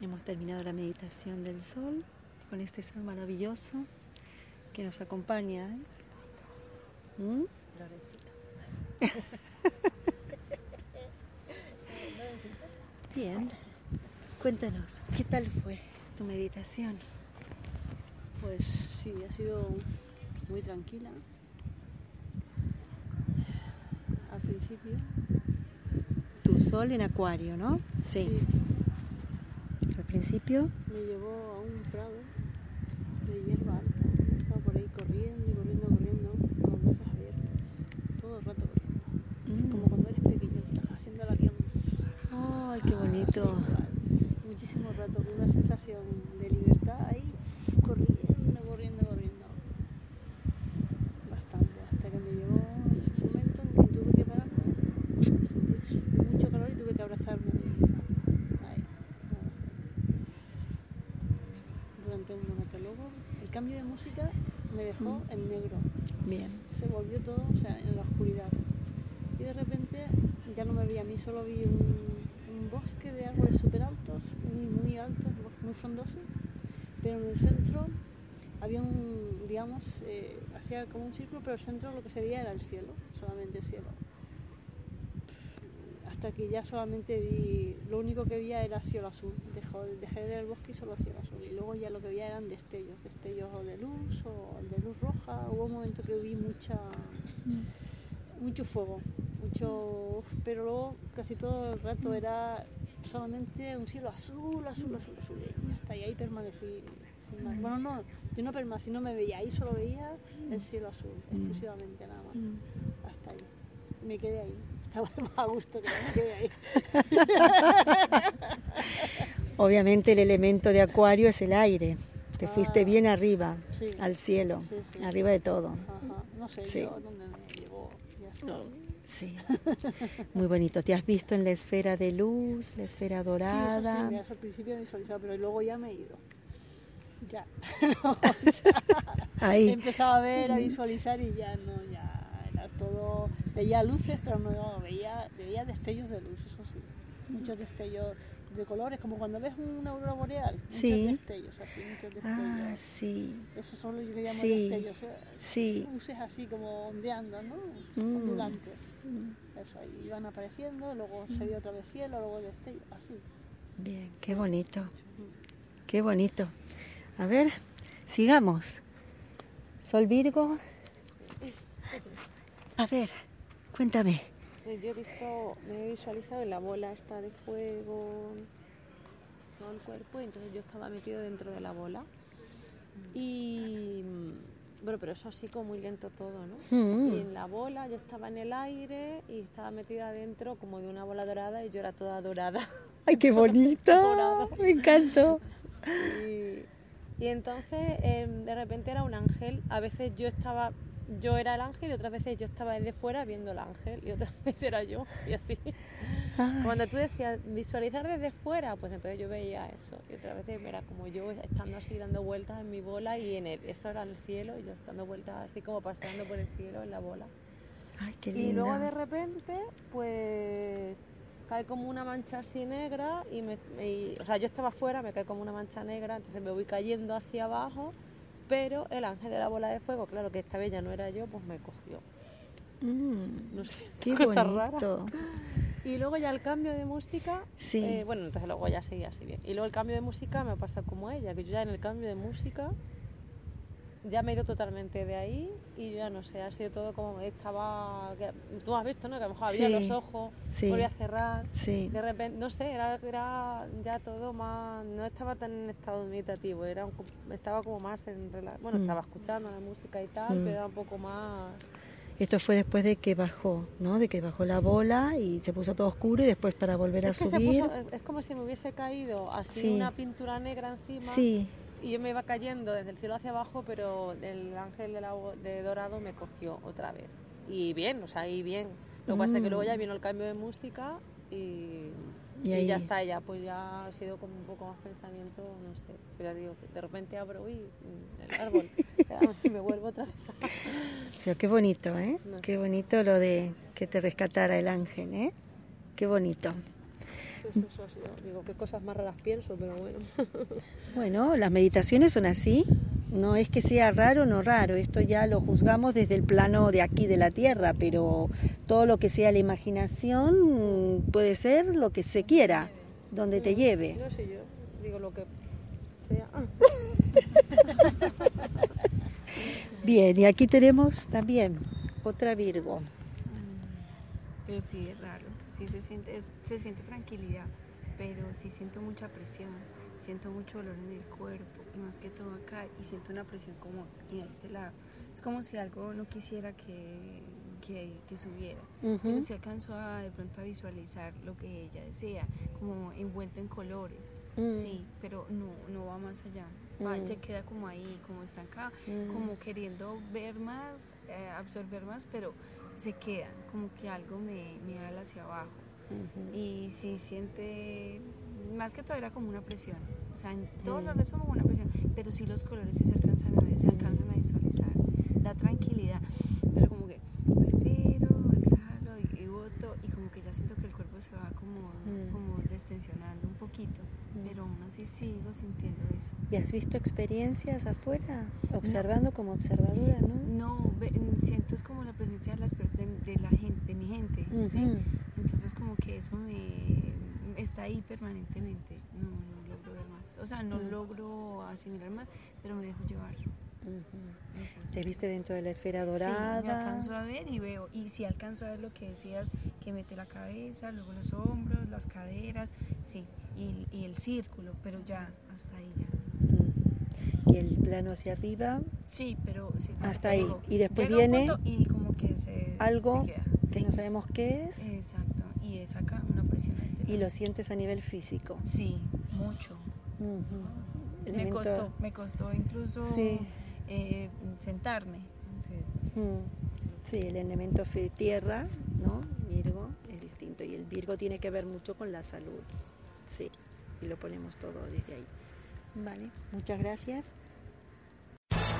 hemos terminado la meditación del sol con este sol maravilloso que nos acompaña. ¿eh? ¿Mm? Bien, cuéntanos, ¿qué tal fue tu meditación? Pues sí, ha sido muy tranquila. Al principio. Tu sol en acuario, ¿no? Sí. Principio, Me llevó a un prado de hierba alta. Estaba por ahí corriendo y corriendo, corriendo, con los brazos abiertos. Todo el rato corriendo. Mm. Como cuando eres pequeño, estás haciendo la guiamos. ¡ay, qué bonito! Muchísimo rato, una sensación de libertad ahí, corriendo, corriendo, corriendo. Bastante, hasta que me llegó un momento en que tuve que pararme, sentí mucho calor y tuve que abrazarme a mí misma. Ahí, me abracé. Un momento. Luego, el cambio de música me dejó en negro. Bien. Se volvió todo, o sea, en la oscuridad. Y de repente ya no me vi a mí, solo vi un, un bosque de árboles súper altos, muy, muy altos, muy frondosos, pero en el centro había un, digamos, eh, hacía como un círculo, pero el centro lo que se veía era el cielo, solamente el cielo. Hasta que ya solamente vi, lo único que veía era cielo azul, Dejó, dejé de ver el bosque y solo cielo azul. Y luego ya lo que veía eran destellos, destellos de luz o de luz roja. Hubo un momento que vi mucha, mucho fuego, mucho, pero luego casi todo el rato era solamente un cielo azul, azul, azul, azul. Y y ahí permanecí. sin más. Bueno, no, yo no permanecí, no me veía, ahí solo veía el cielo azul, exclusivamente nada más. Hasta ahí. Me quedé ahí. Estaba más a gusto que me quedé ahí. Obviamente el elemento de acuario es el aire. Te fuiste bien arriba, sí. al cielo, Sí, sí. arriba de todo. Ajá, no sé yo dónde me llevó. Ya. Sí. Muy bonito. ¿Te has visto en la esfera de luz, la esfera Sí, eso dorada? sí, eso al principio visualizado, pero luego ya me he ido. Ya. He Ahí. empezado a ver, a visualizar y ya no, ya era todo. Veía luces, pero no veía, veía destellos de luz, eso sí. Muchos destellos de colores, como cuando ves una aurora boreal. Muchos Sí. destellos, así, muchos destellos. Ah, sí. Eso llamo Sí. destellos. Sí. Luces así como ondeando, ¿no? Mm. Ondulantes. Eso, ahí iban apareciendo, luego se vio otra vez cielo, luego destellos, así. Bien, qué bonito. Qué bonito. A ver, sigamos. Sol Virgo. A ver, cuéntame. Yo he visto, me he visualizado en la bola esta de fuego, todo el cuerpo, y entonces yo estaba metido dentro de la bola. Y bueno, pero eso así como muy lento todo, ¿no? Mm. Y en la bola yo estaba en el aire y estaba metida dentro como de una bola dorada y yo era toda dorada. ¡Ay, qué bonito! Dorado. Me encantó. Y, y entonces em, de repente era un ángel. A veces yo estaba, yo era el ángel y otras veces yo estaba desde fuera viendo el ángel y otras veces era yo y así. Ay, Cuando tú decías visualizar desde fuera, pues entonces yo veía eso. Y otras veces era como yo estando así dando vueltas en mi bola y en el, esto era el cielo y yo dando vueltas así como paseando por el cielo en la bola. ay, qué Y luego de linda. repente, pues cae como una mancha así negra y, me, y- o sea, yo estaba afuera, me cae como una mancha negra, entonces me voy cayendo hacia abajo, pero el ángel de la bola de fuego, claro que esta vez ya no era yo, pues me cogió. Mm, No sé, qué cosa rara. Y luego ya el cambio de música, Sí. eh, bueno, entonces luego ya seguía así bien. Y luego el cambio de música me pasa como a ella, que yo ya en el cambio de música ya me he ido totalmente de ahí y yo ya no sé, ha sido todo como estaba, que- tú has visto, ¿no? Que a lo mejor abría Sí, los ojos, sí. volvía a cerrar, Sí. de repente, no sé, era, era ya todo más, no estaba tan en estado meditativo, era un estaba como más en bueno, Mm. estaba escuchando la música y tal, Mm. pero era un poco más... Esto fue después de que bajó, ¿no? De que bajó la bola y se puso todo oscuro y después para volver es a subir. puso- es como si me hubiese caído así Sí. una pintura negra encima. Sí, Y yo me iba cayendo desde el cielo hacia abajo, pero el ángel de, la- de dorado me cogió otra vez. Y bien, o sea, y bien. Lo que pasa es que Mm. luego ya vino el cambio de música y, Y ya está, ya pues ya ha sido como un poco más pensamiento, no sé. Pero ya digo, de repente abro y mm, el árbol, y me vuelvo otra vez. pero qué bonito, ¿eh? No. Qué bonito lo de que te rescatara el ángel, ¿eh? Qué bonito. Eso digo, qué cosas más raras pienso, pero bueno. Bueno, las meditaciones son así. No es que sea raro o no raro, esto ya lo juzgamos desde el plano de aquí de la tierra, pero todo lo que sea la imaginación puede ser lo que se quiera, donde te lleve. No sé yo, digo lo que sea. Ah, Bien, y aquí tenemos también otra Virgo. Pero sí es raro, sí se siente, es- se siente tranquilidad, pero sí siento mucha presión, siento mucho dolor en el cuerpo y más que todo acá y siento una presión como en este lado. Es como si algo no quisiera que, que, que subiera. Pero Ujú. sí alcanzo a de pronto a visualizar lo que ella desea, como envuelto en colores, Mm. sí, pero no, no va más allá. Va, Mm. Se queda como ahí, como estancada, Mm. como queriendo ver más, eh, absorber más, pero se queda, como que algo me, me ala hacia abajo. Y sí siente, más que todo era como una presión, o sea, en todo Mm. lo resto como una presión, pero sí los colores sí se alcanzan a se alcanzan a visualizar, da tranquilidad, pero como que respiro, exhalo y, y boto y como que ya siento que el cuerpo se va como, Mm. como destensionando un poquito, Mm. pero aún así sigo sintiendo eso. ¿Y has visto experiencias afuera? Observando como observadora, ¿no? No, siento es como la presencia de, las, de, de la gente, de mi gente, ¿sí? Entonces como que eso me está ahí permanentemente, no, no logro ver más, o sea, no Mm. logro asimilar más, pero me dejo llevar. Te viste dentro de la esfera Sí, dorada. me alcanzo a ver y veo, y si alcanzo a ver lo que decías, que mete la cabeza, luego los hombros, las caderas, sí, y, y el círculo, pero ya, hasta ahí ya. Y el plano hacia arriba, Sí, pero sí, Hasta ahí. Y después llega viene y como que se, algo se queda, que sí. no sabemos qué es, Exacto, y es acá una presión a este y lado. lo sientes a nivel físico. Sí, mucho. Me costó, me costó incluso Sí. Eh, sentarme. Mm. Sí, el elemento tierra, ¿no? Virgo es distinto y el Virgo tiene que ver mucho con la salud. Sí, y lo ponemos todo desde ahí. Vale, muchas gracias.